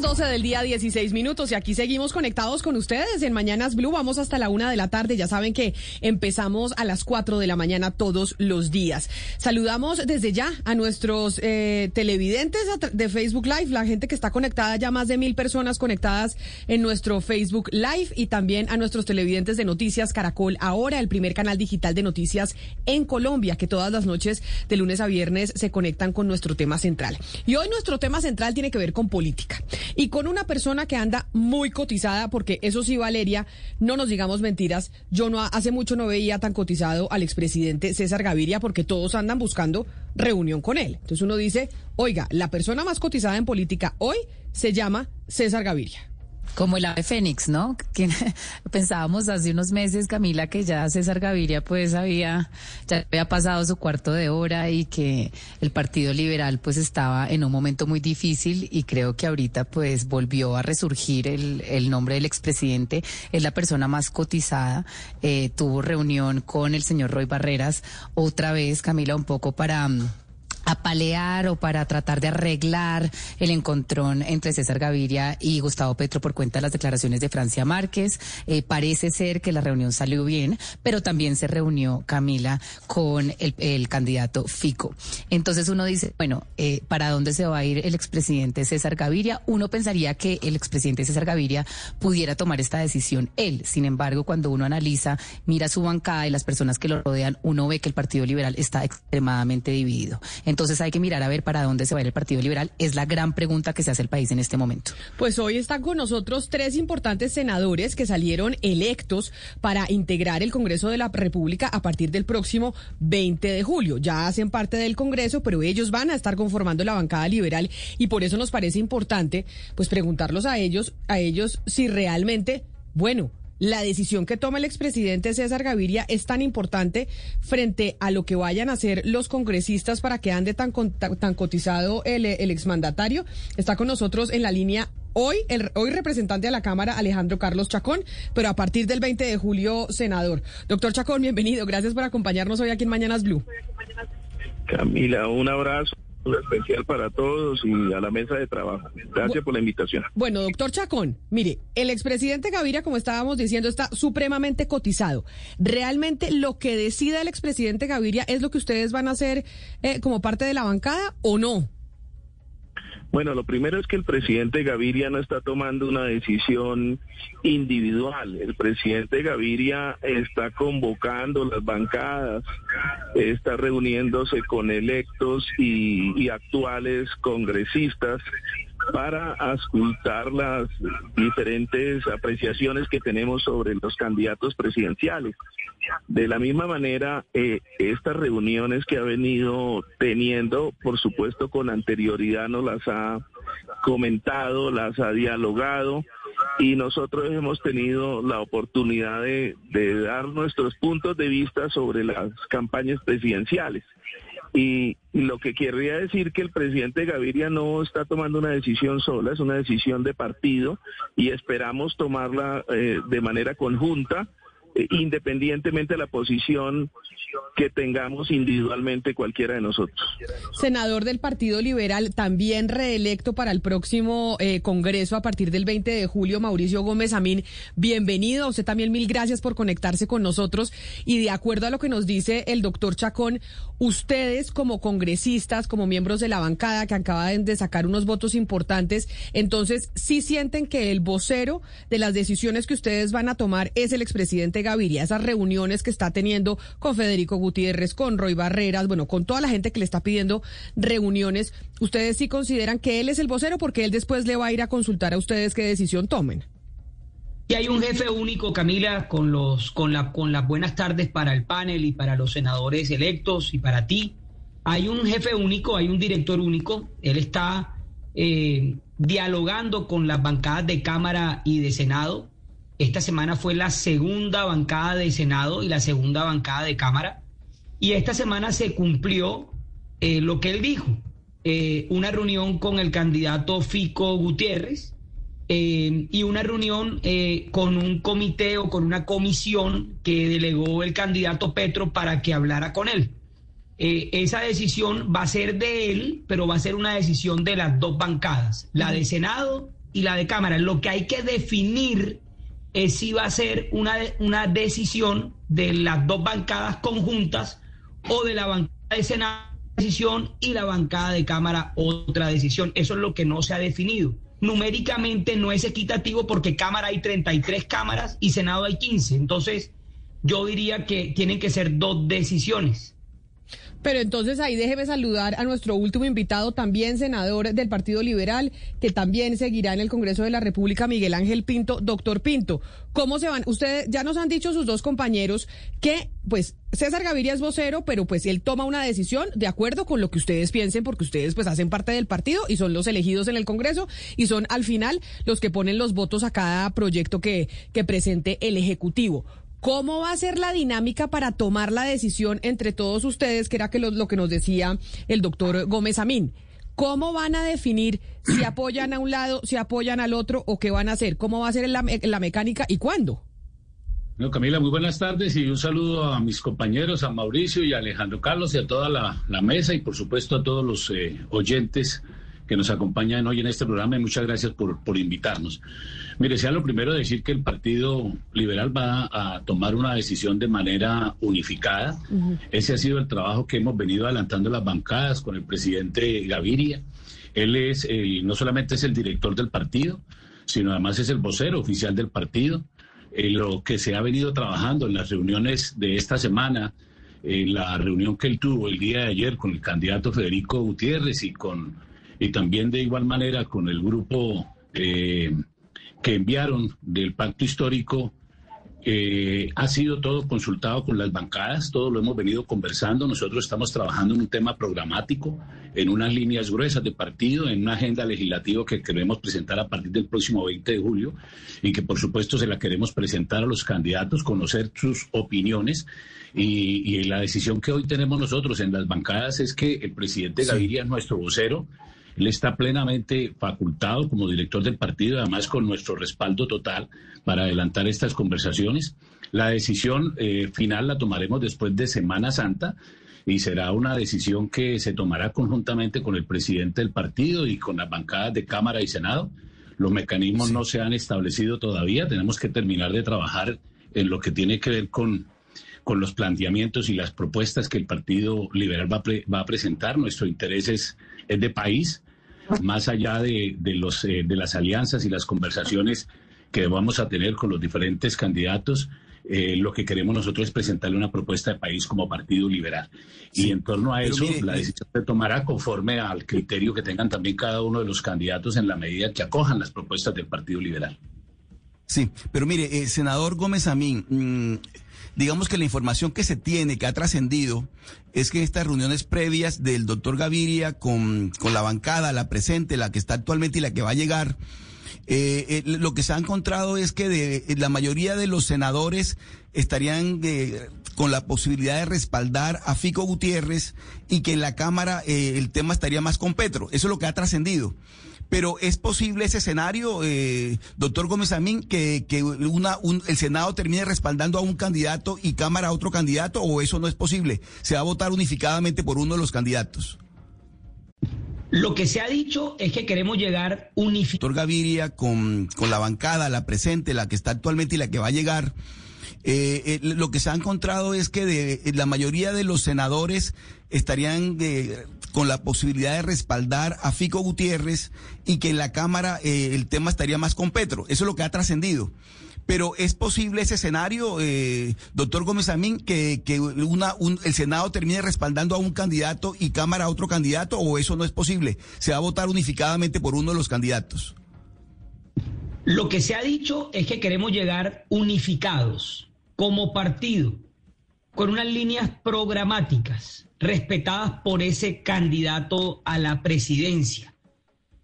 Las 12 del día 16 minutos y aquí seguimos conectados con ustedes en Mañanas Blue. Vamos hasta la una de la tarde. Ya saben que empezamos a las 4 de la mañana todos los días. Saludamos desde ya a nuestros eh, televidentes de Facebook Live, la gente que está conectada, ya más de mil personas conectadas en nuestro Facebook Live y también a nuestros televidentes de Noticias Caracol, ahora el primer canal digital de noticias en Colombia, que todas las noches de lunes a viernes se conectan con nuestro tema central. Y hoy nuestro tema central tiene que ver con política. Y con una persona que anda muy cotizada, porque eso sí, Valeria, no nos digamos mentiras, yo no hace mucho no veía tan cotizado al expresidente César Gaviria, porque todos andan buscando reunión con él. Entonces uno dice, oiga, la persona más cotizada en política hoy se llama César Gaviria. Como el ave fénix, ¿no? Que pensábamos hace unos meses, Camila, que ya César Gaviria pues había, ya había pasado su cuarto de hora y que el Partido Liberal pues estaba en un momento muy difícil y creo que ahorita pues volvió a resurgir el, el nombre del expresidente. Es la persona más cotizada. Eh, tuvo reunión con el señor Roy Barreras otra vez, Camila, un poco para apalear o para tratar de arreglar el encontrón entre César Gaviria y Gustavo Petro por cuenta de las declaraciones de Francia Márquez. Eh, parece ser que la reunión salió bien, pero también se reunió Camila con el, candidato Fico. Entonces uno dice, bueno, eh, ¿para dónde se va a ir el expresidente César Gaviria? Uno pensaría que el expresidente César Gaviria pudiera tomar esta decisión él. Sin embargo, cuando uno analiza, mira su bancada y las personas que lo rodean, uno ve que el Partido Liberal está extremadamente dividido. Entonces hay que mirar a ver para dónde se va a ir el Partido Liberal. Es la gran pregunta que se hace el país en este momento. Pues hoy están con nosotros tres importantes senadores que salieron electos para integrar el Congreso de la República a partir del próximo 20 de julio. Ya hacen parte del Congreso, pero ellos van a estar conformando la bancada liberal y por eso nos parece importante pues preguntarlos a ellos, a ellos si realmente, bueno, la decisión que toma el expresidente César Gaviria es tan importante frente a lo que vayan a hacer los congresistas para que ande tan, tan cotizado el, el exmandatario. Está con nosotros en la línea hoy, el hoy representante de la Cámara, Alejandro Carlos Chacón, pero a partir del 20 de julio, senador. Doctor Chacón, bienvenido. Gracias por acompañarnos hoy aquí en Mañanas Blue. Camila, un abrazo especial para todos y a la mesa de trabajo. Gracias por la invitación. Bueno, doctor Chacón, mire, el expresidente Gaviria, como estábamos diciendo, está supremamente cotizado. ¿Realmente lo que decida el expresidente Gaviria es lo que ustedes van a hacer eh, como parte de la bancada o no? Bueno, lo primero es que el presidente Gaviria no está tomando una decisión individual. El presidente Gaviria está convocando las bancadas, está reuniéndose con electos y, actuales congresistas para auscultar las diferentes apreciaciones que tenemos sobre los candidatos presidenciales. De la misma manera, eh, estas reuniones que ha venido teniendo, por supuesto, con anterioridad nos las ha comentado, las ha dialogado y nosotros hemos tenido la oportunidad de dar nuestros puntos de vista sobre las campañas presidenciales. Y lo que querría decir que el presidente Gaviria no está tomando una decisión sola, es una decisión de partido y esperamos tomarla eh, de manera conjunta independientemente de la posición que tengamos individualmente cualquiera de nosotros. Senador del Partido Liberal, también reelecto para el próximo eh, Congreso a partir del 20 de julio, Mauricio Gómez Amín, bienvenido. usted también mil gracias por conectarse con nosotros. Y de acuerdo a lo que nos dice el doctor Chacón, ustedes como congresistas, como miembros de la bancada que acaban de sacar unos votos importantes, entonces sí sienten que el vocero de las decisiones que ustedes van a tomar es el expresidente Gaviria, esas reuniones que está teniendo con Federico Gutiérrez, con Roy Barreras, bueno, con toda la gente que le está pidiendo reuniones, ¿ustedes sí consideran que él es el vocero porque él después le va a ir a consultar a ustedes qué decisión tomen? Y hay un jefe único, Camila, con los con la con las buenas tardes para el panel y para los senadores electos y para ti. Hay un jefe único, hay un director único. Él está eh, dialogando con las bancadas de Cámara y de Senado. Esta semana fue la segunda bancada de Senado y la segunda bancada de Cámara. Y esta semana se cumplió eh, lo que él dijo, eh, una reunión con el candidato Fico Gutiérrez y una reunión con un comité o con una comisión que delegó el candidato Petro para que hablara con él. Eh, esa decisión va a ser de él, pero va a ser una decisión de las dos bancadas, la de Senado y la de Cámara. Lo que hay que definir es si va a ser una, una decisión de las dos bancadas conjuntas o de la bancada de Senado decisión y la bancada de Cámara otra decisión. Eso es lo que no se ha definido. Numéricamente no es equitativo porque Cámara hay 33 cámaras y Senado hay 15. Entonces, yo diría que tienen que ser dos decisiones. Pero entonces ahí déjeme saludar a nuestro último invitado, también senador del Partido Liberal, que también seguirá en el Congreso de la República, Miguel Ángel Pinto. Doctor Pinto, ¿cómo se van? Ustedes ya nos han dicho sus dos compañeros que, pues, César Gaviria es vocero, pero pues él toma una decisión de acuerdo con lo que ustedes piensen, porque ustedes pues hacen parte del partido y son los elegidos en el Congreso y son al final los que ponen los votos a cada proyecto que, que presente el Ejecutivo. ¿Cómo va a ser la dinámica para tomar la decisión entre todos ustedes, que era que lo, que nos decía el doctor Gómez Amín? ¿Cómo van a definir si apoyan a un lado, si apoyan al otro o qué van a hacer? ¿Cómo va a ser la, mecánica y cuándo? No, Camila, muy buenas tardes y un saludo a mis compañeros, a Mauricio y a Alejandro Carlos y a toda la, mesa y por supuesto a todos los eh, oyentes que nos acompañan hoy en este programa y muchas gracias por, por invitarnos. Mire, sea lo primero decir que el Partido Liberal va a tomar una decisión de manera unificada. Ese ha sido el trabajo que hemos venido adelantando las bancadas con el presidente Gaviria. Él es no solamente es el director del partido, sino además es el vocero oficial del partido. Eh, lo que se ha venido trabajando en las reuniones de esta semana, en la reunión que él tuvo el día de ayer con el candidato Federico Gutiérrez y con y también de igual manera con el grupo eh, que enviaron del pacto histórico. Eh, ha sido todo consultado con las bancadas, todo lo hemos venido conversando. Nosotros estamos trabajando en un tema programático, en unas líneas gruesas de partido, en una agenda legislativa que queremos presentar a partir del próximo 20 de julio y que por supuesto se la queremos presentar a los candidatos, conocer sus opiniones. Y, y la decisión que hoy tenemos nosotros en las bancadas es que el presidente Gaviria es nuestro vocero él está plenamente facultado como director del partido, además con nuestro respaldo total para adelantar estas conversaciones. La decisión eh, final la tomaremos después de Semana Santa y será una decisión que se tomará conjuntamente con el presidente del partido y con las bancadas de Cámara y Senado. Los mecanismos no se han establecido todavía, tenemos que terminar de trabajar en lo que tiene que ver con, con los planteamientos y las propuestas que el Partido Liberal va va a presentar. Nuestro interés es es de país, más allá de, los, eh, de las alianzas y las conversaciones que vamos a tener con los diferentes candidatos. Eh, lo que queremos nosotros es presentarle una propuesta de país como Partido Liberal. y en torno a eso, la decisión se tomará conforme al criterio que tengan también cada uno de los candidatos en la medida que acojan las propuestas del Partido Liberal. Sí, pero mire, eh, senador Gómez Amín, mí digamos que la información que se tiene, que ha trascendido, es que estas reuniones previas del doctor Gaviria con, con la bancada, la presente, la que está actualmente y la que va a llegar, eh, eh, lo que se ha encontrado es que de, la mayoría de los senadores estarían con la posibilidad de respaldar a Fico Gutiérrez y que en la Cámara eh, el tema estaría más con Petro. Eso es lo que ha trascendido. Pero ¿es posible ese escenario, eh, doctor Gómez Amín, que, que una, el Senado termine respaldando a un candidato y Cámara a otro candidato o eso no es posible? ¿Se va a votar unificadamente por uno de los candidatos? Lo que se ha dicho es que queremos llegar unificados. Doctor Gaviria, con, con la bancada, la presente, la que está actualmente y la que va a llegar, eh, eh, lo que se ha encontrado es que de, la mayoría de los senadores estarían de, con la posibilidad de respaldar a Fico Gutiérrez y que en la Cámara eh, el tema estaría más con Petro. Eso es lo que ha trascendido. Pero ¿es posible ese escenario, eh, doctor Gómez Amín, que, el Senado termine respaldando a un candidato y Cámara a otro candidato o eso no es posible? ¿Se va a votar unificadamente por uno de los candidatos? Lo que se ha dicho es que queremos llegar unificados como partido, con unas líneas programáticas respetadas por ese candidato a la presidencia.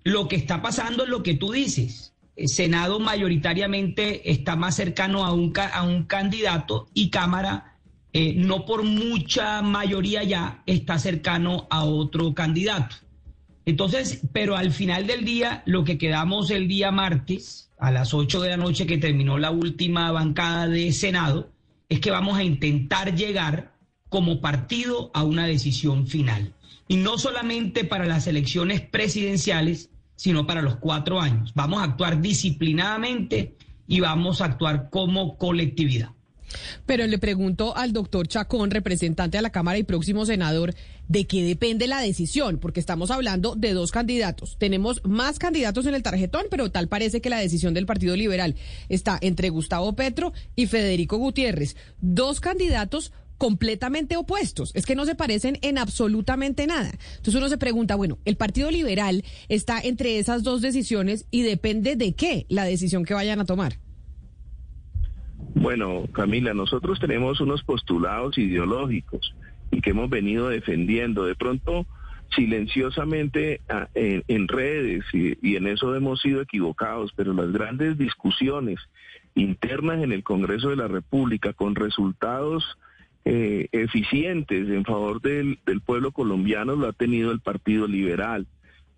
lo que está pasando es lo que tú dices. Senado mayoritariamente está más cercano a un, a un candidato y Cámara, eh, no por mucha mayoría ya, está cercano a otro candidato. Entonces, pero al final del día, lo que quedamos el día martes, a las 8 de la noche que terminó la última bancada de Senado, es que vamos a intentar llegar como partido a una decisión final. Y no solamente para las elecciones presidenciales, sino para los cuatro años. Vamos a actuar disciplinadamente y vamos a actuar como colectividad. Pero le pregunto al doctor Chacón, representante a la Cámara y próximo senador, ¿de qué depende la decisión? Porque estamos hablando de dos candidatos. Tenemos más candidatos en el tarjetón, pero tal parece que la decisión del Partido Liberal está entre Gustavo Petro y Federico Gutiérrez. Dos candidatos completamente opuestos, es que no se parecen en absolutamente nada. Entonces uno se pregunta, bueno, el Partido Liberal está entre esas dos decisiones y depende de qué la decisión que vayan a tomar. Bueno, Camila, nosotros tenemos unos postulados ideológicos y que hemos venido defendiendo. De pronto, silenciosamente ah, en, redes y, en eso hemos sido equivocados, pero las grandes discusiones internas en el Congreso de la República con resultados eh, eficientes en favor del, pueblo colombiano lo ha tenido el Partido Liberal.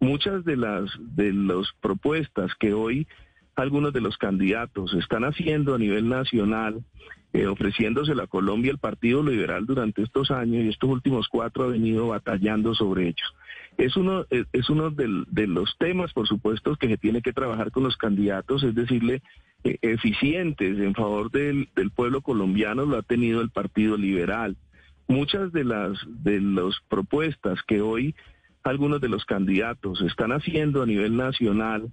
Muchas de las de las propuestas que hoy algunos de los candidatos están haciendo a nivel nacional, eh, ofreciéndose a Colombia, el Partido Liberal durante estos años y estos últimos cuatro ha venido batallando sobre ellos. Es uno, es uno de, los temas, por supuesto, que se tiene que trabajar con los candidatos, es decirle, eficientes en favor del, pueblo colombiano, lo ha tenido el Partido Liberal. Muchas de las de las propuestas que hoy algunos de los candidatos están haciendo a nivel nacional,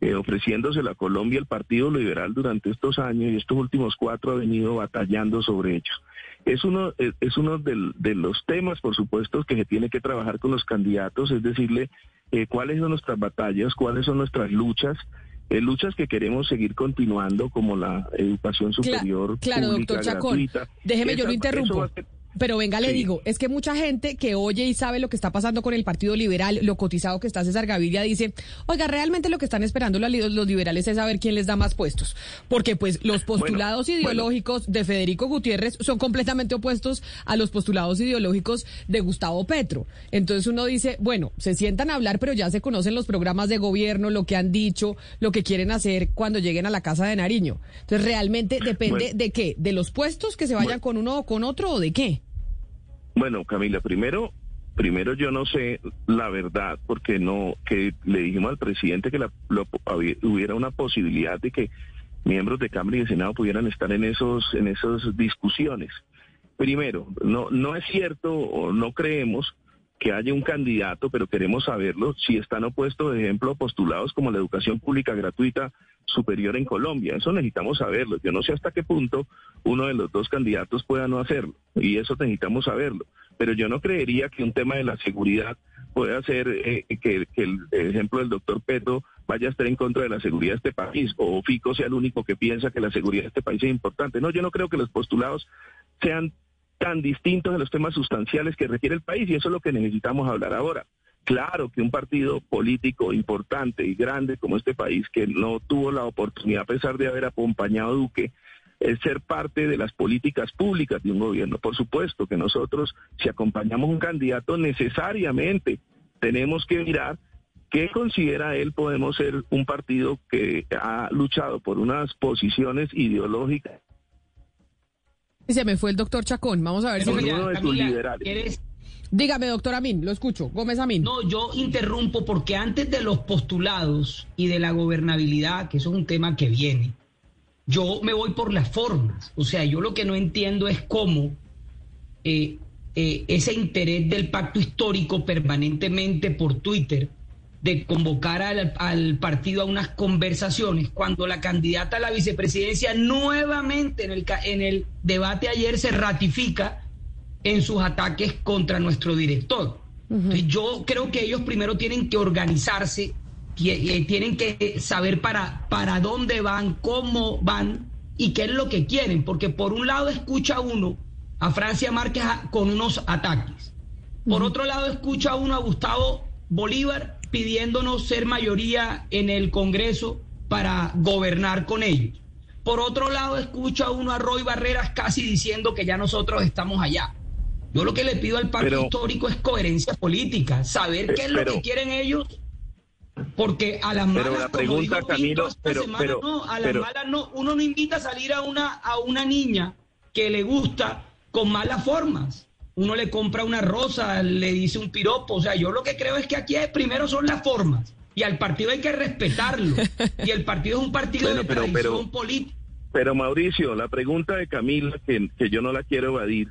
eh, ofreciéndose la Colombia el Partido Liberal durante estos años y estos últimos cuatro ha venido batallando sobre ellos. Es uno, eh, es uno de los temas, por supuesto, que se tiene que trabajar con los candidatos, es decirle eh, cuáles son nuestras batallas, cuáles son nuestras luchas, luchas que queremos seguir continuando, como la educación superior. Claro, doctor Chacón. Déjeme, yo lo interrumpo. Pero venga, le digo, es que mucha gente que oye y sabe lo que está pasando con el Partido Liberal, lo cotizado que está César Gaviria, dice, oiga, realmente lo que están esperando los liberales es saber quién les da más puestos. Porque pues los postulados ideológicos de Federico Gutiérrez son completamente opuestos a los postulados ideológicos de Gustavo Petro. Entonces uno dice, bueno, se sientan a hablar, pero ya se conocen los programas de gobierno, lo que han dicho, lo que quieren hacer cuando lleguen a la Casa de Nariño. Entonces realmente depende de qué, de los puestos que se vayan con uno o con otro o de qué. Bueno, Camila, primero, primero yo no sé la verdad, porque no, que le dijimos al presidente que la, hubiera una posibilidad de que miembros de Cámara y de Senado pudieran estar en esos, en esas discusiones. Primero, no, no es cierto o no creemos que haya un candidato, pero queremos saberlo, si están opuestos, de ejemplo, postulados como la educación pública gratuita superior en Colombia. Eso necesitamos saberlo. Yo no sé hasta qué punto uno de los dos candidatos pueda no hacerlo, y eso necesitamos saberlo. Pero yo no creería que un tema de la seguridad pueda ser eh, que, el ejemplo del doctor Petro vaya a estar en contra de la seguridad de este país, o Fico sea el único que piensa que la seguridad de este país es importante. No, yo no creo que los postulados sean tan distintos de los temas sustanciales que requiere el país, y eso es lo que necesitamos hablar ahora. Claro que un partido político importante y grande como este país, que no tuvo la oportunidad, a pesar de haber acompañado a Duque, es ser parte de las políticas públicas de un gobierno. Por supuesto que nosotros, si acompañamos un candidato, necesariamente tenemos que mirar qué considera él podemos ser un partido que ha luchado por unas posiciones ideológicas. Y se me fue el doctor Chacón. Vamos a ver si... Uno de sus liberales. Dígame, doctor Amin, lo escucho. Gómez Amin. No, yo interrumpo porque antes de los postulados y de la gobernabilidad, que eso es un tema que viene, yo me voy por las formas. O sea, yo lo que no entiendo es cómo eh, eh, ese interés del pacto histórico permanentemente por Twitter de convocar al, al, partido a unas conversaciones cuando la candidata a la vicepresidencia nuevamente en el, en el debate ayer se ratifica en sus ataques contra nuestro director. yo creo que ellos primero tienen que organizarse, eh, tienen que saber para, para dónde van, cómo van y qué es lo que quieren, porque por un lado escucha uno a Francia Márquez con unos ataques, por otro lado escucha uno a Gustavo Bolívar pidiéndonos ser mayoría en el Congreso para gobernar con ellos. Por otro lado, escucho a uno a Roy Barreras casi diciendo que ya nosotros estamos allá. Yo lo que le pido al pacto histórico es coherencia política, saber qué es lo que quieren ellos, porque a las malas, la pregunta, Camilo, pero, no, a las malas no, uno no invita a salir a una, a una niña que le gusta con malas formas. Uno le compra una rosa, le dice un piropo, o sea, yo lo que creo es que aquí primero son las formas y al partido hay que respetarlo. Y el partido es un partido de pero, tradición política. Pero Mauricio, la pregunta de Camila, que, que yo no la quiero evadir,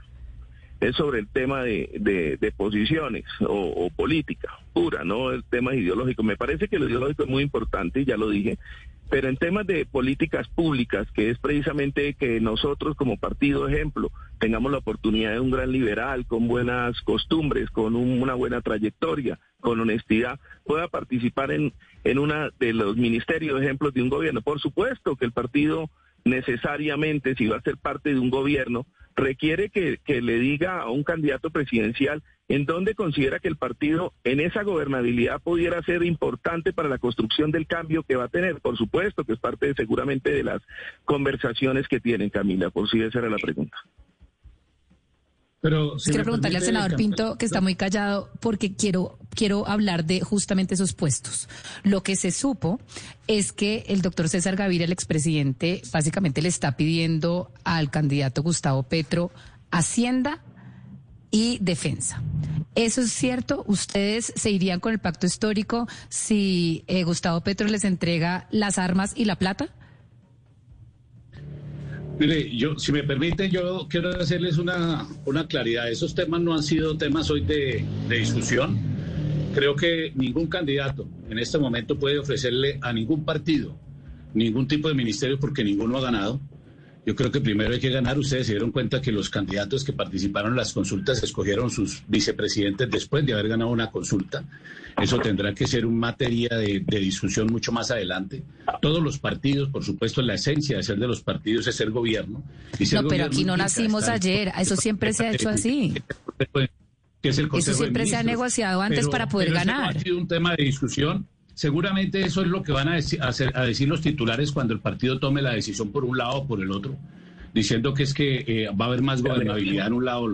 es sobre el tema de, de, posiciones o, política pura, no el tema ideológico. Me parece que lo ideológico es muy importante, ya lo dije, pero en temas de políticas públicas, que es precisamente que nosotros como partido ejemplo tengamos la oportunidad de un gran liberal con buenas costumbres, con una buena trayectoria, con honestidad, pueda participar en, en una de los ministerios ejemplos de un gobierno. Por supuesto que el partido necesariamente, si va a ser parte de un gobierno, requiere que, le diga a un candidato presidencial en dónde considera que el partido en esa gobernabilidad pudiera ser importante para la construcción del cambio que va a tener. Por supuesto que es parte seguramente de las conversaciones que tienen, Camila, por si esa era la pregunta. Pero quiero preguntarle al senador Pinto, que está muy callado, porque quiero, quiero hablar de justamente esos puestos. Lo que se supo es que el doctor César Gaviria, el expresidente, básicamente le está pidiendo al candidato Gustavo Petro Hacienda y Defensa. ¿Eso es cierto? ¿Ustedes se irían con el pacto histórico si eh, Gustavo Petro les entrega las armas y la plata? Mire, yo, si me permiten, yo quiero hacerles una, una claridad. Esos temas no han sido temas hoy de, de discusión. Creo que ningún candidato en este momento puede ofrecerle a ningún partido ningún tipo de ministerio porque ninguno ha ganado. Yo creo que primero hay que ganar. Ustedes se dieron cuenta que los candidatos que participaron en las consultas escogieron sus vicepresidentes después de haber ganado una consulta. Eso tendrá que ser un materia de, discusión mucho más adelante. Todos los partidos, por supuesto, la esencia de ser de los partidos es ser gobierno. no, pero aquí no nacimos ayer. Eso siempre se ha hecho así. eso siempre se ha negociado antes para poder ganar. ha sido un tema de discusión Seguramente eso es lo que van a decir, a, decir los titulares cuando el partido tome la decisión por un lado o por el otro, diciendo que es que eh, va a haber más gobernabilidad en un lado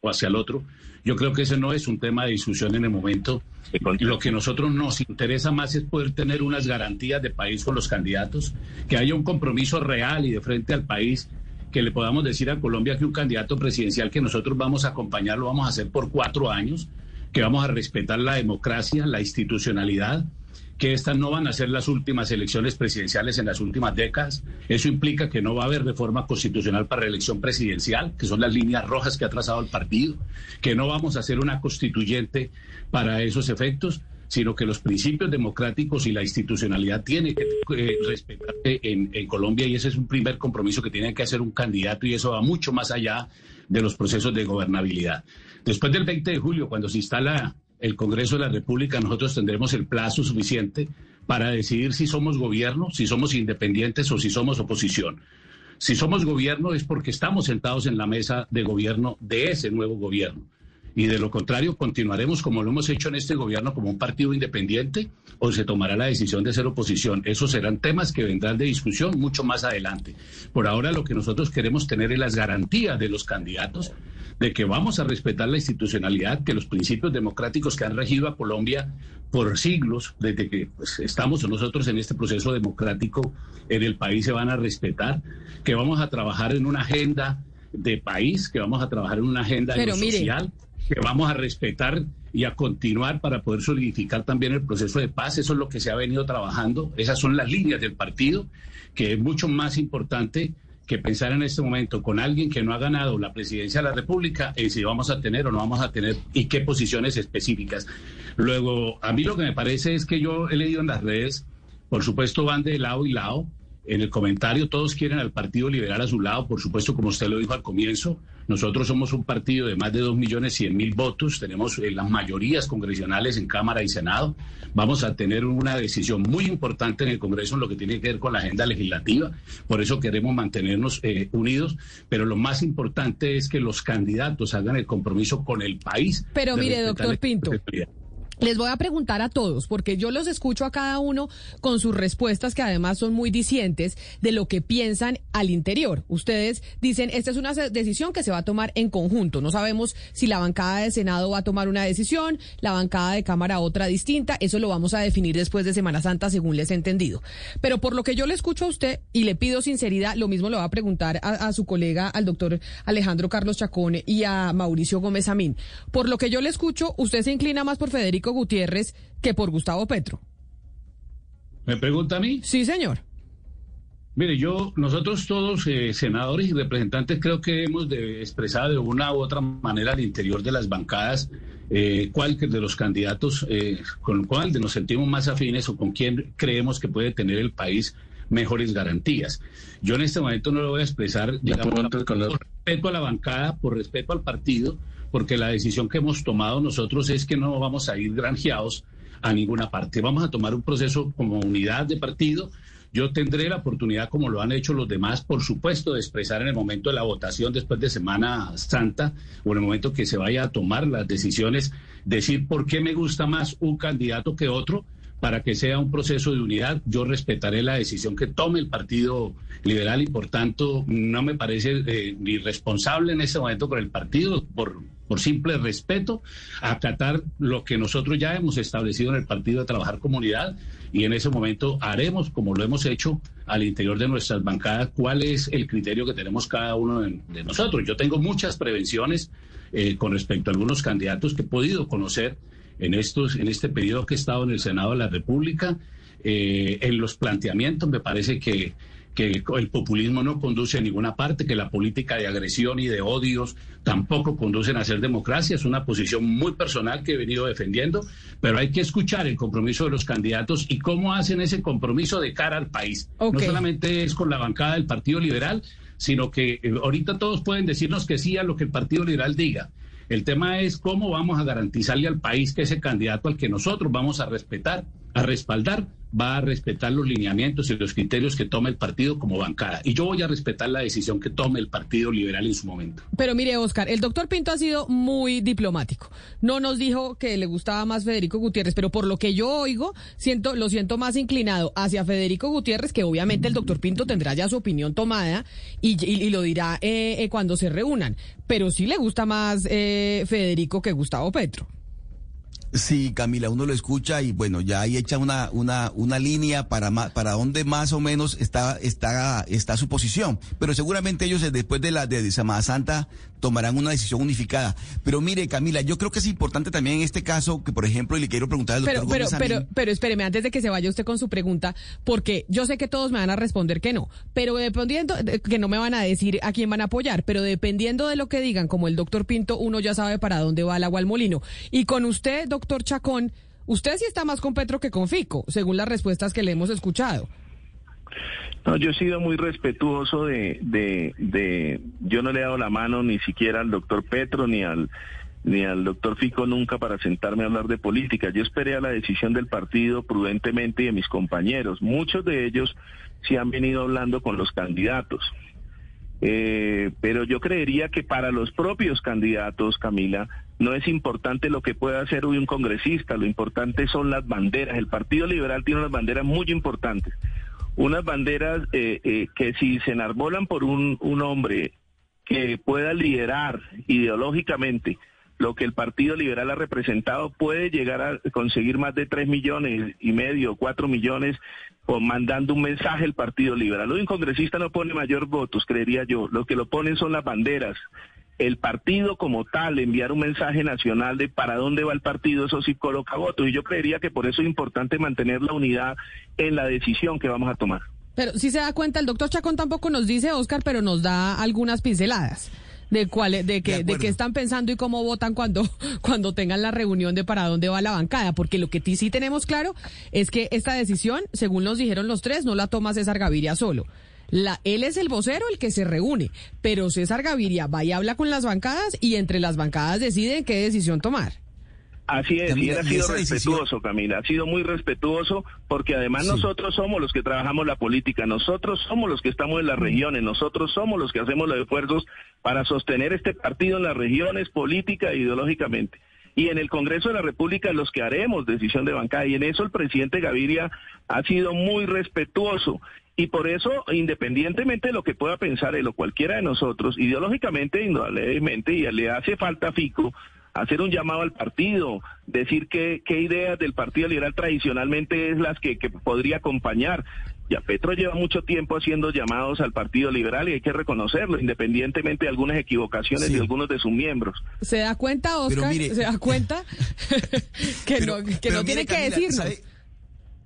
o hacia el otro. Yo creo que ese no es un tema de discusión en el momento. Lo que a nosotros nos interesa más es poder tener unas garantías de país con los candidatos, que haya un compromiso real y de frente al país, que le podamos decir a Colombia que un candidato presidencial que nosotros vamos a acompañar lo vamos a hacer por cuatro años, que vamos a respetar la democracia, la institucionalidad, que estas no van a ser las últimas elecciones presidenciales en las últimas décadas. Eso implica que no va a haber reforma constitucional para elección presidencial, que son las líneas rojas que ha trazado el partido, que no vamos a hacer una constituyente para esos efectos, sino que los principios democráticos y la institucionalidad tienen que eh, respetarse en, en Colombia y ese es un primer compromiso que tiene que hacer un candidato y eso va mucho más allá de los procesos de gobernabilidad. Después del 20 de julio, cuando se instala el Congreso de la República, nosotros tendremos el plazo suficiente para decidir si somos gobierno, si somos independientes o si somos oposición. Si somos gobierno es porque estamos sentados en la mesa de gobierno de ese nuevo gobierno. Y de lo contrario, continuaremos como lo hemos hecho en este gobierno como un partido independiente o se tomará la decisión de ser oposición. Esos serán temas que vendrán de discusión mucho más adelante. Por ahora lo que nosotros queremos tener es las garantías de los candidatos de que vamos a respetar la institucionalidad, que los principios democráticos que han regido a Colombia por siglos, desde que pues, estamos nosotros en este proceso democrático en el país, se van a respetar, que vamos a trabajar en una agenda de país, que vamos a trabajar en una agenda social, que vamos a respetar y a continuar para poder solidificar también el proceso de paz. Eso es lo que se ha venido trabajando. Esas son las líneas del partido, que es mucho más importante que pensar en este momento con alguien que no ha ganado la presidencia de la República en si vamos a tener o no vamos a tener y qué posiciones específicas. Luego, a mí lo que me parece es que yo he leído en las redes, por supuesto van de lado y lado, en el comentario todos quieren al Partido Liberal a su lado, por supuesto, como usted lo dijo al comienzo. Nosotros somos un partido de más de dos millones cien mil votos, tenemos eh, las mayorías congresionales en Cámara y Senado. Vamos a tener una decisión muy importante en el Congreso en lo que tiene que ver con la agenda legislativa. Por eso queremos mantenernos eh, unidos. Pero lo más importante es que los candidatos hagan el compromiso con el país. Pero mire, doctor Pinto. Les voy a preguntar a todos, porque yo los escucho a cada uno con sus respuestas que además son muy dicientes de lo que piensan al interior. Ustedes dicen, esta es una decisión que se va a tomar en conjunto. No sabemos si la bancada de Senado va a tomar una decisión, la bancada de Cámara otra distinta. Eso lo vamos a definir después de Semana Santa, según les he entendido. Pero por lo que yo le escucho a usted y le pido sinceridad, lo mismo lo va a preguntar a, a su colega, al doctor Alejandro Carlos Chacón y a Mauricio Gómez Amín. Por lo que yo le escucho, usted se inclina más por Federico Gutiérrez que por Gustavo Petro. ¿Me pregunta a mí? Sí, señor. Mire, yo, nosotros todos, eh, senadores y representantes, creo que hemos de expresado de una u otra manera al interior de las bancadas eh, cuál de los candidatos eh, con cuál nos sentimos más afines o con quién creemos que puede tener el país mejores garantías. Yo en este momento no lo voy a expresar, digamos, por respeto a la bancada, por respeto al partido, porque la decisión que hemos tomado nosotros es que no vamos a ir granjeados a ninguna parte. Vamos a tomar un proceso como unidad de partido. Yo tendré la oportunidad, como lo han hecho los demás, por supuesto, de expresar en el momento de la votación después de Semana Santa o en el momento que se vaya a tomar las decisiones, decir por qué me gusta más un candidato que otro para que sea un proceso de unidad. Yo respetaré la decisión que tome el Partido Liberal y, por tanto, no me parece eh, ni responsable en ese momento con el partido por por simple respeto, acatar lo que nosotros ya hemos establecido en el Partido de Trabajar Comunidad y en ese momento haremos, como lo hemos hecho al interior de nuestras bancadas, cuál es el criterio que tenemos cada uno de, nosotros. Yo tengo muchas prevenciones eh, con respecto a algunos candidatos que he podido conocer en, estos, en este periodo que he estado en el Senado de la República. Eh, en los planteamientos me parece que que el populismo no conduce a ninguna parte, que la política de agresión y de odios tampoco conducen a ser democracia. Es una posición muy personal que he venido defendiendo, pero hay que escuchar el compromiso de los candidatos y cómo hacen ese compromiso de cara al país. No solamente es con la bancada del Partido Liberal, sino que eh, ahorita todos pueden decirnos que sí a lo que el Partido Liberal diga. El tema es cómo vamos a garantizarle al país que ese candidato al que nosotros vamos a respetar, a respaldar, va a respetar los lineamientos y los criterios que tome el partido como bancada. Y yo voy a respetar la decisión que tome el Partido Liberal en su momento. Pero mire, Oscar, el doctor Pinto ha sido muy diplomático. No nos dijo que le gustaba más Federico Gutiérrez, pero por lo que yo oigo, siento, lo siento más inclinado hacia Federico Gutiérrez, que obviamente el doctor Pinto tendrá ya su opinión tomada y, lo dirá eh, eh, cuando se reúnan. Pero sí le gusta más eh, Federico que Gustavo Petro. Sí, Camila, uno lo escucha y bueno, ya ahí echa una, una, una línea para, para dónde más o menos está, está, está su posición. Pero seguramente ellos eh, después de la de Semana Santa tomarán una decisión unificada. Pero mire, Camila, yo creo que es importante también en este caso que, por ejemplo, y le quiero preguntar al doctor pero, pero, pero, pero espéreme, antes de que se vaya usted con su pregunta, porque yo sé que todos me van a responder que no, pero dependiendo, que no me van a decir a quién van a apoyar, pero dependiendo de lo que digan, como el doctor Pinto, uno ya sabe para dónde va el agua al molino. Y con usted, doctor doctor Chacón, usted sí está más con Petro que con Fico, según las respuestas que le hemos escuchado. No, yo he sido muy respetuoso de, de, de, yo no le he dado la mano ni siquiera al doctor Petro ni al ni al doctor Fico nunca para sentarme a hablar de política. Yo esperé a la decisión del partido prudentemente y de mis compañeros. Muchos de ellos sí han venido hablando con los candidatos. Eh, pero yo creería que para los propios candidatos, Camila, no es importante lo que pueda hacer hoy un congresista, lo importante son las banderas. El Partido Liberal tiene unas banderas muy importantes, unas banderas eh, eh, que si se enarbolan por un, hombre que pueda liderar ideológicamente lo que el Partido Liberal ha representado, puede llegar a conseguir más de tres millones y medio, cuatro millones, o mandando un mensaje al Partido Liberal. Hoy un congresista no pone mayor votos, creería yo. Lo que lo ponen son las banderas, el partido como tal, enviar un mensaje nacional de para dónde va el partido, eso sí coloca votos. Y yo creería que por eso es importante mantener la unidad en la decisión que vamos a tomar. Pero si se da cuenta, el doctor Chacón tampoco nos dice, Oscar, pero nos da algunas pinceladas de cuál de qué de, qué están pensando y cómo votan cuando cuando tengan la reunión de para dónde va la bancada, porque lo que sí tenemos claro es que esta decisión, según nos dijeron los tres, no la toma César Gaviria solo. La, él es el vocero el que se reúne, pero César Gaviria va y habla con las bancadas y entre las bancadas deciden qué decisión tomar. Así es, y él ha sido respetuoso, Camila, ha sido muy respetuoso porque además nosotros somos los que trabajamos la política, nosotros somos los que estamos en las regiones, nosotros somos los que hacemos los esfuerzos para sostener este partido en las regiones política e ideológicamente. y en el Congreso de la República los que haremos decisión de bancada. Y en eso el presidente Gaviria ha sido muy respetuoso. Y por eso, independientemente de lo que pueda pensar él o cualquiera de nosotros, ideológicamente, indudablemente, y le hace falta a Fico, hacer un llamado al partido, decir qué, qué ideas del Partido Liberal tradicionalmente es las que, que podría acompañar. Ya Petro lleva mucho tiempo haciendo llamados al Partido Liberal y hay que reconocerlo, independientemente de algunas equivocaciones de algunos de sus miembros. ¿Se da cuenta, Oscar? ¿Se da cuenta? que no, que no tiene que decirnos.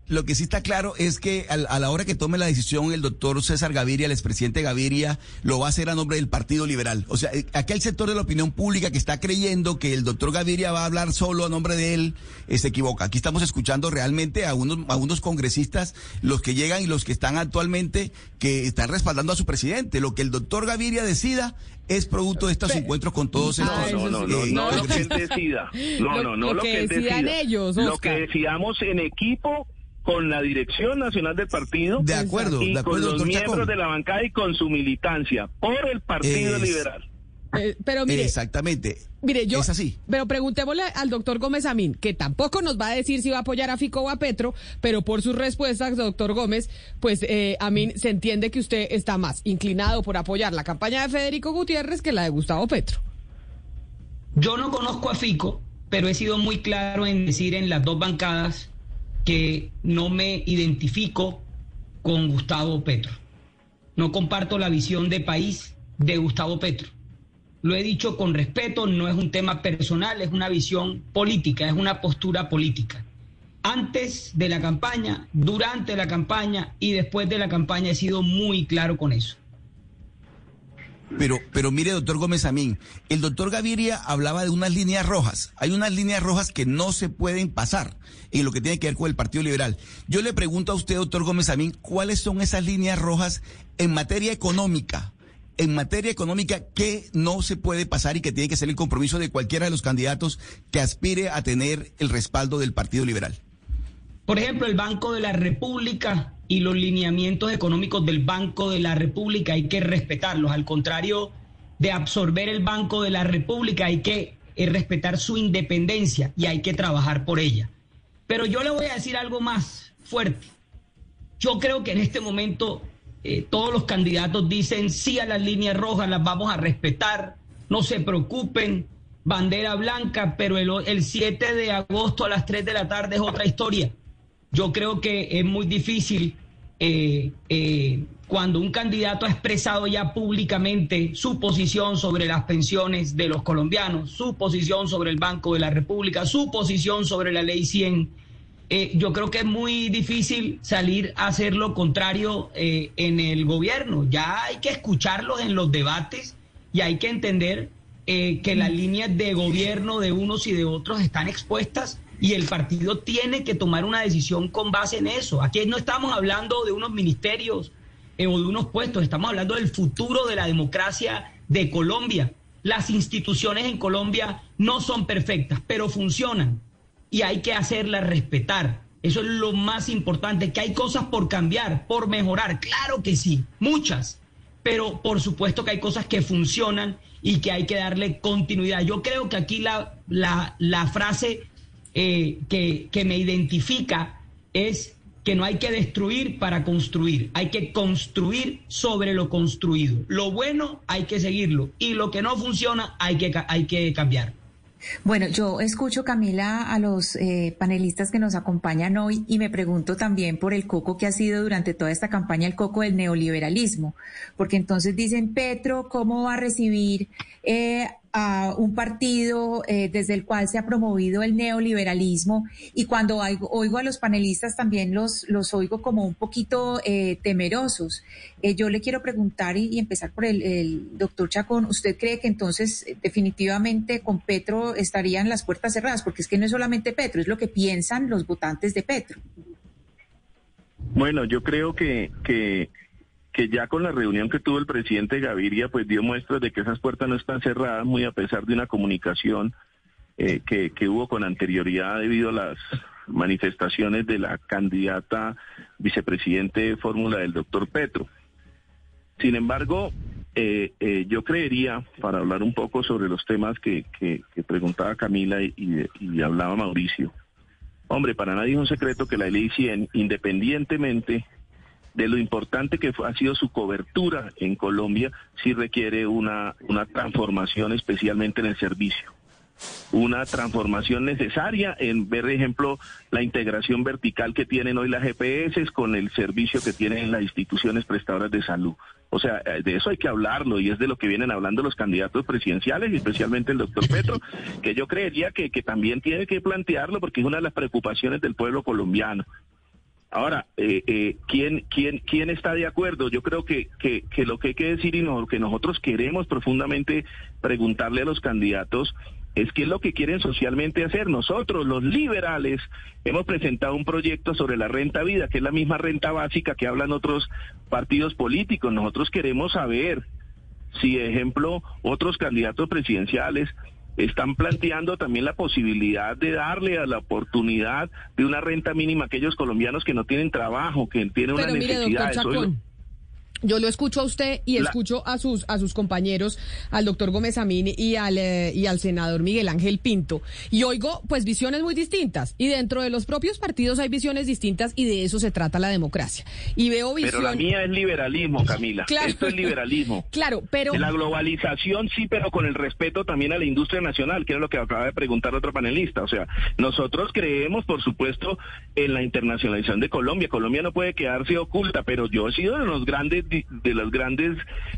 Lo que sí está claro es que a, la hora que tome la decisión el doctor César Gaviria, el expresidente Gaviria, lo va a hacer a nombre del Partido Liberal. O sea, eh, aquel sector de la opinión pública que está creyendo que el doctor Gaviria va a hablar solo a nombre de él, eh, se equivoca. Aquí estamos escuchando realmente a unos, a unos congresistas, los que llegan y los que están actualmente, que están respaldando a su presidente. Lo que el doctor Gaviria decida es producto de estos encuentros con todos estos. No, no, no, no, lo que él decida. No, no, no, lo, que, él decida. ellos, Lo que decidamos en equipo con la dirección nacional del partido de acuerdo, y de acuerdo, con los miembros de la bancada y con su militancia por el Partido Liberal. Eh, pero mire, exactamente. Mire, yo, es así. Pero preguntémosle al doctor Gómez Amín, que tampoco nos va a decir si va a apoyar a Fico o a Petro, pero por sus respuestas, doctor Gómez, pues eh, Amín se entiende que usted está más inclinado por apoyar la campaña de Federico Gutiérrez que la de Gustavo Petro. Yo no conozco a Fico, pero he sido muy claro en decir en las dos bancadas que no me identifico con Gustavo Petro. No comparto la visión de país de Gustavo Petro. Lo he dicho con respeto, no es un tema personal, es una visión política, es una postura política. Antes de la campaña, durante la campaña y después de la campaña he sido muy claro con eso. Pero, pero mire, doctor Gómez Amín, el doctor Gaviria hablaba de unas líneas rojas. Hay unas líneas rojas que no se pueden pasar en lo que tiene que ver con el Partido Liberal. Yo le pregunto a usted, doctor Gómez Amín, ¿cuáles son esas líneas rojas en materia económica? En materia económica, ¿qué no se puede pasar y que tiene que ser el compromiso de cualquiera de los candidatos que aspire a tener el respaldo del Partido Liberal? Por ejemplo, el Banco de la República y los lineamientos económicos del Banco de la República hay que respetarlos. Al contrario de absorber el Banco de la República, hay que eh, respetar su independencia y hay que trabajar por ella. Pero yo le voy a decir algo más fuerte. Yo creo que en este momento eh, todos los candidatos dicen sí a las líneas rojas, las vamos a respetar, no se preocupen, bandera blanca, pero el, el 7 de agosto a las 3 de la tarde es otra historia. Yo creo que es muy difícil eh, eh, cuando un candidato ha expresado ya públicamente su posición sobre las pensiones de los colombianos, su posición sobre el Banco de la República, su posición sobre la ley 100. Eh, yo creo que es muy difícil salir a hacer lo contrario en el gobierno. Ya hay que escucharlos en los debates y hay que entender que las líneas de gobierno de unos y de otros están expuestas y el partido tiene que tomar una decisión con base en eso. Aquí no estamos hablando de unos ministerios eh, o de unos puestos, estamos hablando del futuro de la democracia de Colombia. Las instituciones en Colombia no son perfectas, pero funcionan y hay que hacerlas respetar. Eso es lo más importante, que hay cosas por cambiar, por mejorar, claro que sí, muchas, pero por supuesto que hay cosas que funcionan y que hay que darle continuidad. Yo creo que aquí la, la, la frase eh, que, que me identifica es que no hay que destruir para construir, hay que construir sobre lo construido. Lo bueno hay que seguirlo y lo que no funciona hay que, hay que cambiar. Bueno, yo escucho, Camila, a los eh, panelistas que nos acompañan hoy y me pregunto también por el coco que ha sido durante toda esta campaña el coco del neoliberalismo, porque entonces dicen, Petro, ¿cómo va a recibir eh, a un partido eh, desde el cual se ha promovido el neoliberalismo y cuando oigo, a los panelistas también los, los oigo como un poquito eh, temerosos. Eh, yo le quiero preguntar y, empezar por el, el, doctor Chacón, ¿usted cree que entonces definitivamente con Petro estarían las puertas cerradas? Porque es que no es solamente Petro, es lo que piensan los votantes de Petro. Bueno, yo creo que, que que ya con la reunión que tuvo el presidente Gaviria, pues dio muestras de que esas puertas no están cerradas, muy a pesar de una comunicación eh, que, que hubo con anterioridad debido a las manifestaciones de la candidata vicepresidente de fórmula del doctor Petro. Sin embargo, eh, eh, yo creería, para hablar un poco sobre los temas que, que, preguntaba Camila y, hablaba Mauricio, hombre, para nadie es un secreto que la ley 100, independientemente de lo importante que ha sido su cobertura en Colombia, sí requiere una, una transformación especialmente en el servicio una transformación necesaria en ver, ejemplo, la integración vertical que tienen hoy las GPS con el servicio que tienen las instituciones prestadoras de salud. O sea, eh, de eso hay que hablarlo y es de lo que vienen hablando los candidatos presidenciales especialmente el doctor Petro, que yo creería que, que también tiene que plantearlo porque es una de las preocupaciones del pueblo colombiano. Ahora, eh, eh, ¿quién, quién, ¿quién está de acuerdo? Yo creo que, que, que lo que hay que decir y lo que nosotros queremos profundamente preguntarle a los candidatos es qué es lo que quieren socialmente hacer. Nosotros, los liberales, hemos presentado un proyecto sobre la renta vida, que es la misma renta básica que hablan otros partidos políticos. Nosotros queremos saber si, ejemplo, otros candidatos presidenciales están planteando también la posibilidad de darle a la oportunidad de una renta mínima a aquellos colombianos que no tienen trabajo, que tienen una necesidad. Yo lo escucho a usted y escucho a sus a sus compañeros, al doctor Gómez Amín y al eh, y al senador Miguel Ángel Pinto, y oigo pues visiones muy distintas. Y dentro de los propios partidos hay visiones distintas y de eso se trata la democracia. Y veo Pero la mía es liberalismo, Camila. Claro. Esto es liberalismo. claro, pero la globalización sí, pero con el respeto también a la industria nacional, que es lo que acaba de preguntar otro panelista. O sea, nosotros creemos, por supuesto, en la internacionalización de Colombia. Colombia no puede quedarse oculta, pero yo he sido de los grandes de las grandes,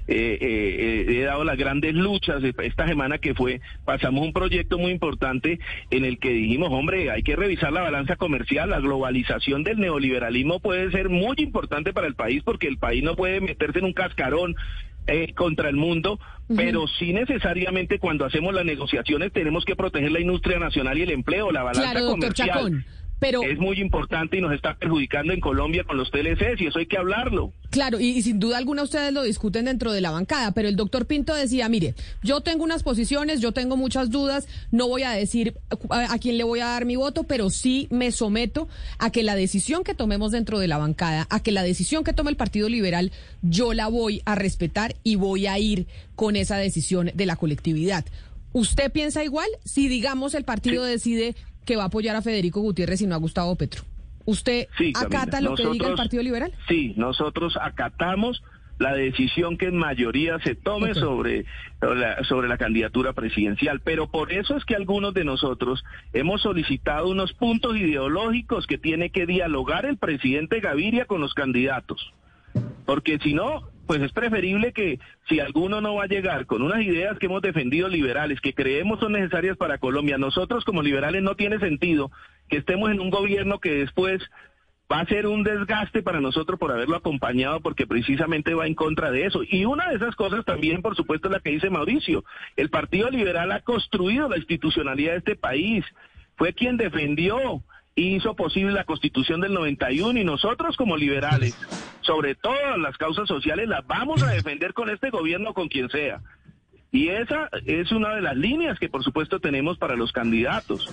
eh, eh, he dado las grandes luchas. Esta semana que fue, pasamos un proyecto muy importante en el que dijimos, hombre, hay que revisar la balanza comercial. La globalización del neoliberalismo puede ser muy importante para el país porque el país no puede meterse en un cascarón eh, contra el mundo, pero sí necesariamente cuando hacemos las negociaciones tenemos que proteger la industria nacional y el empleo, la balanza comercial. Pero, es muy importante y nos está perjudicando en Colombia con los TLCs y eso hay que hablarlo. Claro, y, sin duda alguna ustedes lo discuten dentro de la bancada, pero el doctor Pinto decía, mire, yo tengo unas posiciones, yo tengo muchas dudas, no voy a decir a, quién le voy a dar mi voto, pero sí me someto a que la decisión que tomemos dentro de la bancada, a que la decisión que tome el Partido Liberal, yo la voy a respetar y voy a ir con esa decisión de la colectividad. ¿Usted piensa igual? Si, digamos, el partido decide que va a apoyar a Federico Gutiérrez y no a Gustavo Petro. ¿Usted acata lo que diga el Partido Liberal? Sí, nosotros acatamos la decisión que en mayoría se tome sobre, la, sobre la candidatura presidencial. Pero por eso es que algunos de nosotros hemos solicitado unos puntos ideológicos que tiene que dialogar el presidente Gaviria con los candidatos. Porque si no, pues es preferible que si alguno no va a llegar con unas ideas que hemos defendido liberales, que creemos son necesarias para Colombia, nosotros como liberales no tiene sentido que estemos en un gobierno que después va a ser un desgaste para nosotros por haberlo acompañado porque precisamente va en contra de eso. Y una de esas cosas también, por supuesto, es la que dice Mauricio. El Partido Liberal ha construido la institucionalidad de este país. Fue quien defendió hizo posible la constitución del 91 y nosotros como liberales, sobre todas las causas sociales, las vamos a defender con este gobierno, con quien sea. Y esa es una de las líneas que por supuesto tenemos para los candidatos.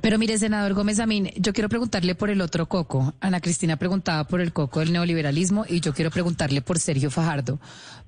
Pero mire, senador Gómez Amín, yo quiero preguntarle por el otro coco. Ana Cristina preguntaba por el coco del neoliberalismo y yo quiero preguntarle por Sergio Fajardo.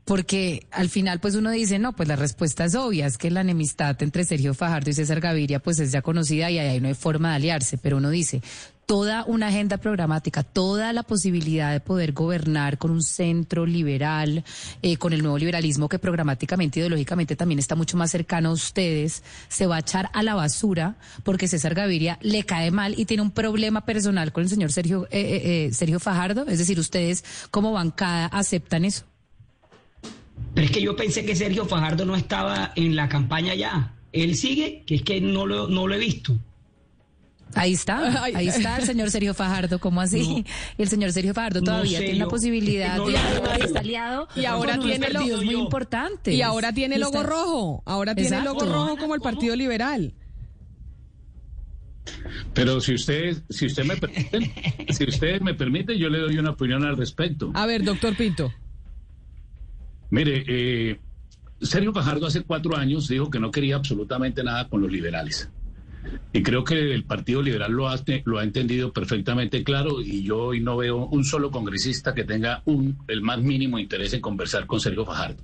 Porque al final, pues uno dice, no, pues la respuesta es obvia, es que la enemistad entre Sergio Fajardo y César Gaviria, pues es ya conocida y ahí no hay forma de aliarse. Pero uno dice, toda una agenda programática, toda la posibilidad de poder gobernar con un centro liberal, eh, con el nuevo liberalismo que programáticamente, ideológicamente también está mucho más cercano a ustedes, se va a echar a la basura porque César Gaviria le cae mal y tiene un problema personal con el señor Sergio, eh, eh, Sergio Fajardo. Es decir, ustedes como bancada aceptan eso. Pero es que yo pensé que Sergio Fajardo no estaba en la campaña ya. Él sigue, que es que no lo, no lo he visto. Ahí está, ahí está el señor Sergio Fajardo, ¿cómo así? el señor Sergio Fajardo todavía tiene la posibilidad de estar aliado y ahora tiene logo muy importante. Y ahora tiene logo rojo, ahora tiene logo rojo como el Partido Liberal. Pero si usted, si usted me permite, si usted me permite, yo le doy una opinión al respecto. A ver, doctor Pinto. Mire, eh, Sergio Fajardo hace cuatro años dijo que no quería absolutamente nada con los liberales Y creo que el Partido Liberal lo ha, lo ha entendido perfectamente claro y yo hoy no veo un solo congresista que tenga un, el más mínimo interés en conversar con Sergio Fajardo.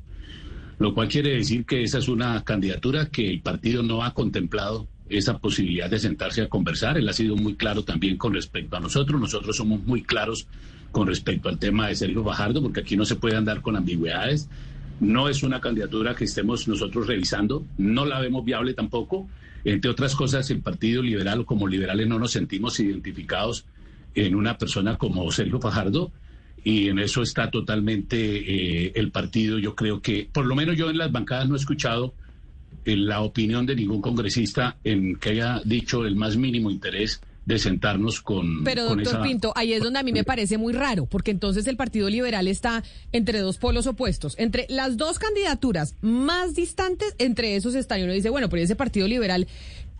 Lo cual quiere decir que esa es una candidatura que el partido no ha contemplado esa posibilidad de sentarse a conversar. Él ha sido muy claro también con respecto a nosotros. Nosotros somos muy claros con respecto al tema de Sergio Fajardo, porque aquí no se puede andar con ambigüedades. No es una candidatura que estemos nosotros revisando, no la vemos viable tampoco. Entre otras cosas, el Partido Liberal, como liberales, no nos sentimos identificados en una persona como Sergio Fajardo y en eso está totalmente eh, el partido. Yo creo que, por lo menos yo en las bancadas no he escuchado eh, la opinión de ningún congresista en que haya dicho el más mínimo interés de sentarnos con. Pero, doctor Pinto, ahí es donde a mí me parece muy raro, porque entonces el Partido Liberal está entre dos polos opuestos. Entre las dos candidaturas más distantes, entre esos está, y uno dice, bueno, pero ese Partido Liberal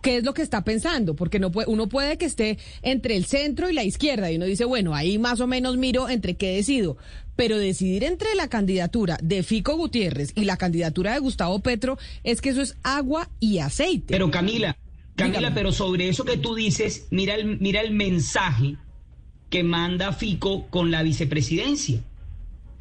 qué es lo que está pensando, porque no puede, uno puede que esté entre el centro y la izquierda y uno dice, bueno, ahí más o menos miro entre qué decido, pero decidir entre la candidatura de Fico Gutiérrez y la candidatura de Gustavo Petro es que eso es agua y aceite. Pero Camila, Camila, pero sobre eso que tú dices, mira el, mira el mensaje que manda Fico con la vicepresidencia.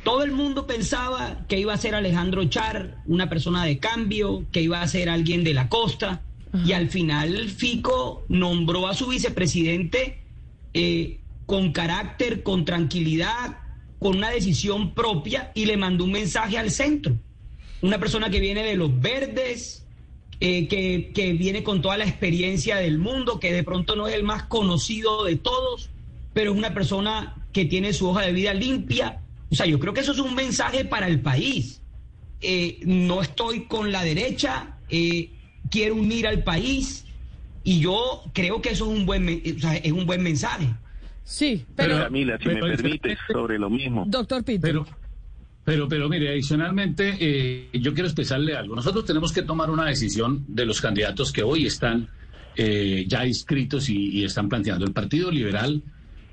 Todo el mundo pensaba que iba a ser Alejandro Char, una persona de cambio, que iba a ser alguien de la costa, y al final Fico nombró a su vicepresidente eh, con carácter, con tranquilidad, con una decisión propia y le mandó un mensaje al centro. Una persona que viene de los verdes, eh, que, viene con toda la experiencia del mundo, que de pronto no es el más conocido de todos, pero es una persona que tiene su hoja de vida limpia. O sea, yo creo que eso es un mensaje para el país. Eh, no estoy con la derecha, eh, quiero unir al país y yo creo que eso es un buen, es un buen mensaje. Sí, pero... Camila, si me permite, sobre lo mismo. Doctor Pinto. Pero, pero mire, adicionalmente, eh, yo quiero expresarle algo. Nosotros tenemos que tomar una decisión de los candidatos que hoy están eh, ya inscritos y, están planteando. El Partido Liberal,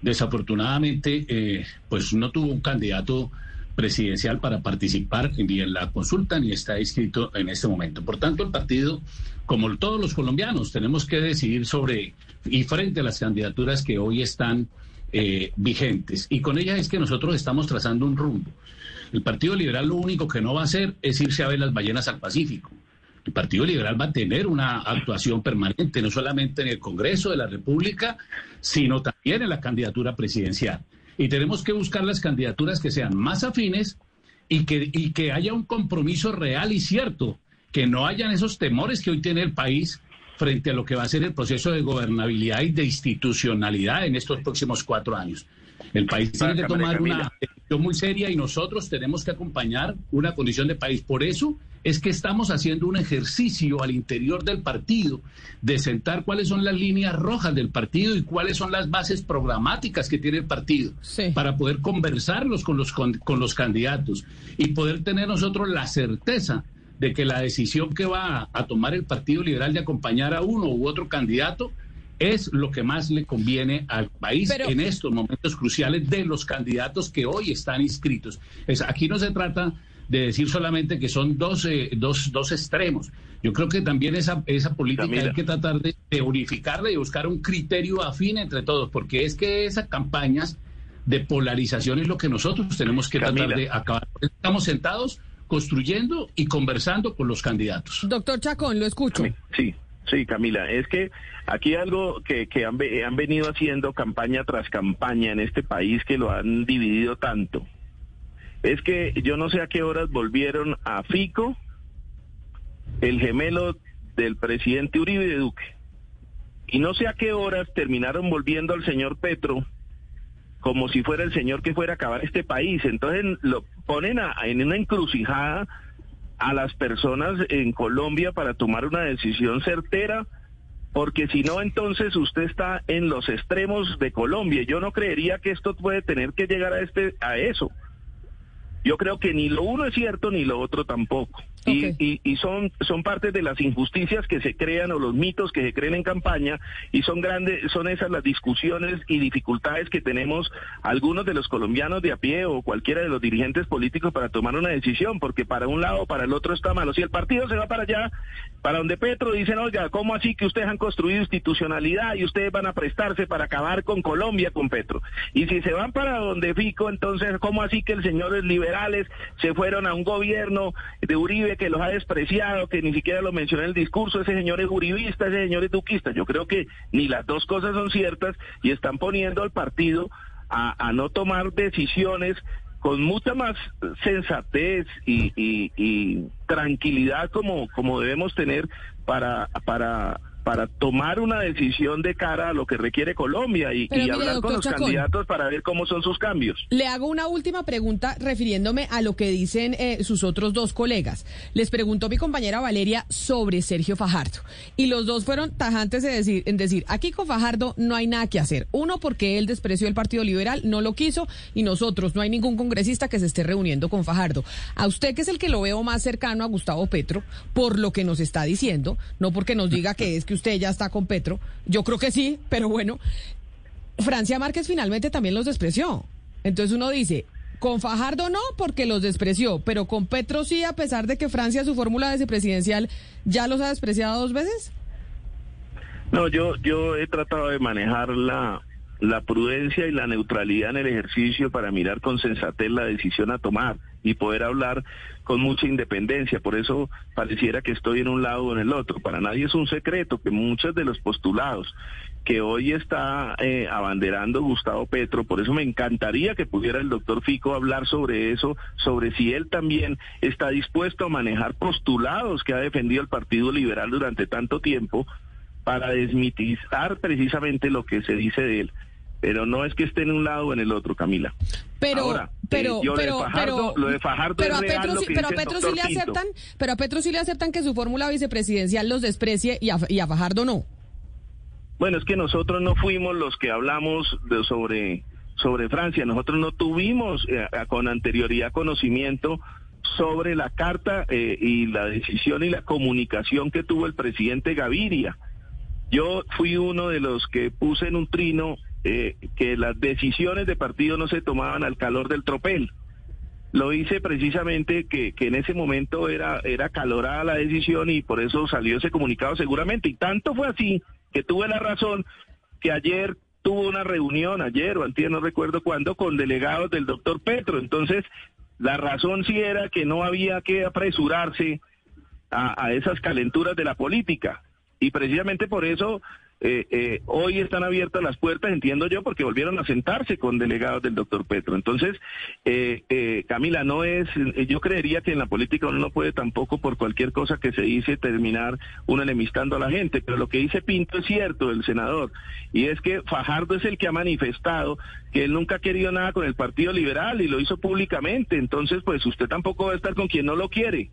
desafortunadamente, eh, pues no tuvo un candidato presidencial para participar ni en la consulta ni está inscrito en este momento. Por tanto, el partido, como todos los colombianos, tenemos que decidir sobre y frente a las candidaturas que hoy están vigentes. Y con ellas es que nosotros estamos trazando un rumbo. El Partido Liberal lo único que no va a hacer es irse a ver las ballenas al Pacífico. El Partido Liberal va a tener una actuación permanente, no solamente en el Congreso de la República, sino también en la candidatura presidencial. Y tenemos que buscar las candidaturas que sean más afines y que, y que haya un compromiso real y cierto, que no hayan esos temores que hoy tiene el país frente a lo que va a ser el proceso de gobernabilidad y de institucionalidad en estos próximos cuatro años. El país tiene que tomar una decisión muy seria y nosotros tenemos que acompañar una condición de país. Por eso es que estamos haciendo un ejercicio al interior del partido de sentar cuáles son las líneas rojas del partido y cuáles son las bases programáticas que tiene el partido para poder conversarlos con los, con los candidatos y poder tener nosotros la certeza de que la decisión que va a tomar el Partido Liberal de acompañar a uno u otro candidato es lo que más le conviene al país en estos momentos cruciales de los candidatos que hoy están inscritos. Es, aquí no se trata de decir solamente que son dos, eh, dos, dos extremos. Yo creo que también esa, esa política hay que tratar de, unificarla y buscar un criterio afín entre todos, porque es que esas campañas de polarización es lo que nosotros tenemos que tratar de acabar. Estamos sentados construyendo y conversando con los candidatos. Doctor Chacón, lo escucho. Sí, Sí, Camila, es que aquí algo que, que han, han, venido haciendo campaña tras campaña en este país que lo han dividido tanto, es que yo no sé a qué horas volvieron a Fico, el gemelo del presidente Uribe de Duque, y no sé a qué horas terminaron volviendo al señor Petro como si fuera el señor que fuera a acabar este país. Entonces lo ponen en una encrucijada a las personas en Colombia para tomar una decisión certera, porque si no, entonces usted está en los extremos de Colombia. Yo no creería que esto puede tener que llegar a, este, a eso. Yo creo que ni lo uno es cierto ni lo otro tampoco. Y, y, son, son parte de las injusticias que se crean o los mitos que se creen en campaña y son grandes, son esas las discusiones y dificultades que tenemos algunos de los colombianos de a pie o cualquiera de los dirigentes políticos para tomar una decisión, porque para un lado o para el otro está malo. Si el partido se va para allá, para donde Petro dicen, oiga, ¿cómo así que ustedes han construido institucionalidad y ustedes van a prestarse para acabar con Colombia, con Petro? Y si se van para donde Fico, entonces, ¿cómo así que el señores liberales se fueron a un gobierno de Uribe que los ha despreciado, que ni siquiera lo mencionó en el discurso, ese señor es uribista, ese señor es duquista. Yo creo que ni las dos cosas son ciertas y están poniendo al partido a, no tomar decisiones con mucha más sensatez y, y, tranquilidad como, como debemos tener para, para para tomar una decisión de cara a lo que requiere Colombia y, hablar con los candidatos para ver cómo son sus cambios. Le hago una última pregunta refiriéndome a lo que dicen eh, sus otros dos colegas. Les preguntó mi compañera Valeria sobre Sergio Fajardo y los dos fueron tajantes de decir, en decir, aquí con Fajardo no hay nada que hacer. Uno, porque él despreció el Partido Liberal, no lo quiso y nosotros, no hay ningún congresista que se esté reuniendo con Fajardo. A usted, que es el que lo veo más cercano a Gustavo Petro, por lo que nos está diciendo, no porque nos diga que es que usted ya está con Petro. Yo creo que sí, pero bueno, Francia Márquez finalmente también los despreció. Entonces uno dice, con Fajardo no, porque los despreció, pero con Petro sí, a pesar de que Francia su fórmula vicepresidencial ya los ha despreciado dos veces. No, yo, yo he tratado de manejar la, la prudencia y la neutralidad en el ejercicio para mirar con sensatez la decisión a tomar y poder hablar con mucha independencia. Por eso pareciera que estoy en un lado o en el otro. Para nadie es un secreto que muchos de los postulados que hoy está eh, abanderando Gustavo Petro, por eso me encantaría que pudiera el doctor Fico hablar sobre eso, sobre si él también está dispuesto a manejar postulados que ha defendido el Partido Liberal durante tanto tiempo para desmitizar precisamente lo que se dice de él pero no es que esté en un lado o en el otro, Camila. Pero, Ahora, pero, eh, pero, Fajardo, lo de Fajardo pero a Petro, sí, pero a Petro sí le aceptan, pero a Petro sí le aceptan que su fórmula vicepresidencial los desprecie y a, y a Fajardo no. Bueno, es que nosotros no fuimos los que hablamos de, sobre sobre Francia, nosotros no tuvimos eh, con anterioridad conocimiento sobre la carta eh, y la decisión y la comunicación que tuvo el presidente Gaviria. Yo fui uno de los que puse en un trino eh, que las decisiones de partido no se tomaban al calor del tropel. Lo hice precisamente que, que en ese momento era, era calorada la decisión y por eso salió ese comunicado seguramente. Y tanto fue así que tuve la razón que ayer tuvo una reunión, ayer o antes no recuerdo cuándo, con delegados del doctor Petro. Entonces, la razón sí era que no había que apresurarse a, a esas calenturas de la política. Y precisamente por eso eh, eh, hoy están abiertas las puertas, entiendo yo, porque volvieron a sentarse con delegados del doctor Petro. Entonces, eh, eh, Camila, no es, yo creería que en la política uno no puede tampoco por cualquier cosa que se dice terminar uno enemistando a la gente, pero lo que dice Pinto es cierto, el senador, y es que Fajardo es el que ha manifestado que él nunca ha querido nada con el Partido Liberal y lo hizo públicamente, entonces pues usted tampoco va a estar con quien no lo quiere.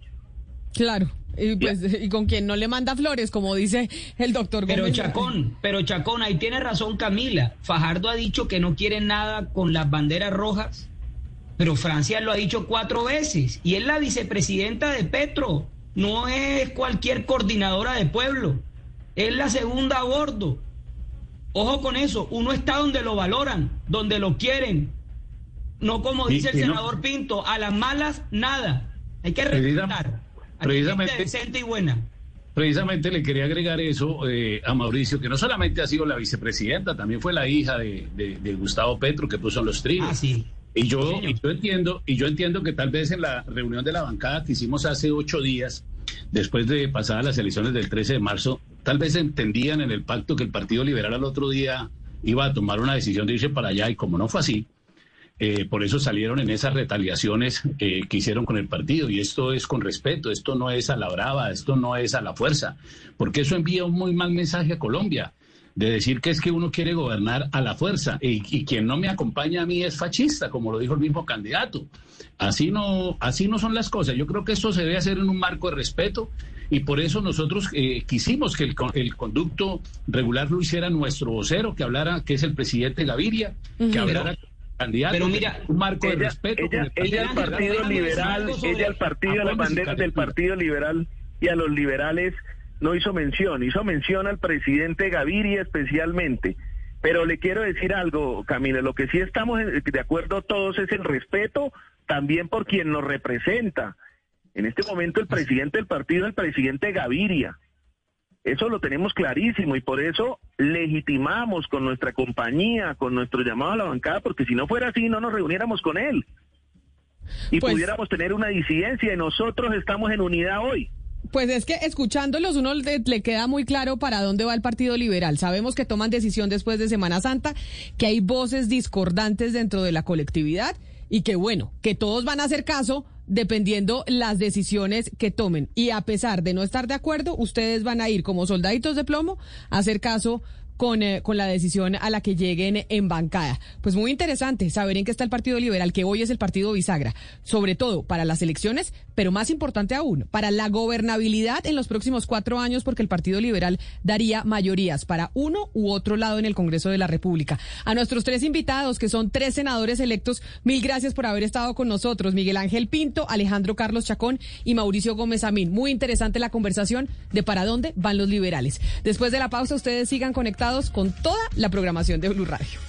Claro. Y, pues, y con quien no le manda flores, como dice el doctor Pero Chacón, pero Chacón, ahí tiene razón Camila. Fajardo ha dicho que no quiere nada con las banderas rojas, pero Francia lo ha dicho cuatro veces. Y es la vicepresidenta de Petro, no es cualquier coordinadora de pueblo, es la segunda a bordo. Ojo con eso, uno está donde lo valoran, donde lo quieren. No como dice el senador Pinto, a las malas nada. Hay que respetar precisamente, y buena. Precisamente le quería agregar eso eh, a Mauricio, que no solamente ha sido la vicepresidenta, también fue la hija de, Gustavo Petro que puso los tríos. Ah, sí. Y yo, yo entiendo, y yo entiendo que tal vez en la reunión de la bancada que hicimos hace ocho días, después de pasadas las elecciones del 13 de marzo, tal vez entendían en el pacto que el Partido Liberal al otro día iba a tomar una decisión de irse para allá, y como no fue así, eh, por eso salieron en esas retaliaciones eh, que hicieron con el partido. Y esto es con respeto, esto no es a la brava, esto no es a la fuerza, porque eso envía un muy mal mensaje a Colombia de decir que es que uno quiere gobernar a la fuerza y, quien no me acompaña a mí es fascista, como lo dijo el mismo candidato. Así no, así no son las cosas. Yo creo que esto se debe hacer en un marco de respeto y por eso nosotros eh, quisimos que el, conducto regular lo hiciera nuestro vocero, que hablara, que es el presidente Gaviria, que hablara candidato. Pero mira, un marco de ella, respeto. ella, el ella al partido liberal, ella al partido, a las banderas del partido liberal y a los liberales no hizo mención, hizo mención al presidente Gaviria especialmente. Pero le quiero decir algo, Camila, lo que sí estamos de acuerdo todos es el respeto también por quien nos representa. En este momento el presidente del partido es el presidente Gaviria. Eso lo tenemos clarísimo y por eso legitimamos con nuestra compañía, con nuestro llamado a la bancada, porque si no fuera así no nos reuniéramos con él y Pues- pudiéramos tener una disidencia y nosotros estamos en unidad hoy. Pues es que escuchándolos uno le, le queda muy claro para dónde va el Partido Liberal. Sabemos que toman decisión después de Semana Santa, que hay voces discordantes dentro de la colectividad y que bueno, que todos van a hacer caso dependiendo las decisiones que tomen. Y a pesar de no estar de acuerdo, ustedes van a ir como soldaditos de plomo a hacer caso con, eh, con la decisión a la que lleguen en bancada. Pues muy interesante saber en qué está el Partido Liberal, que hoy es el partido bisagra, sobre todo para las elecciones, pero más importante aún, para la gobernabilidad en los próximos cuatro años, porque el Partido Liberal daría mayorías para uno u otro lado en el Congreso de la República. A nuestros tres invitados, que son tres senadores electos, mil gracias por haber estado con nosotros. Miguel Ángel Pinto, Alejandro Carlos Chacón y Mauricio Gómez Amín. Muy interesante la conversación de para dónde van los liberales. Después de la pausa, ustedes sigan conectados con toda la programación de Blue Radio.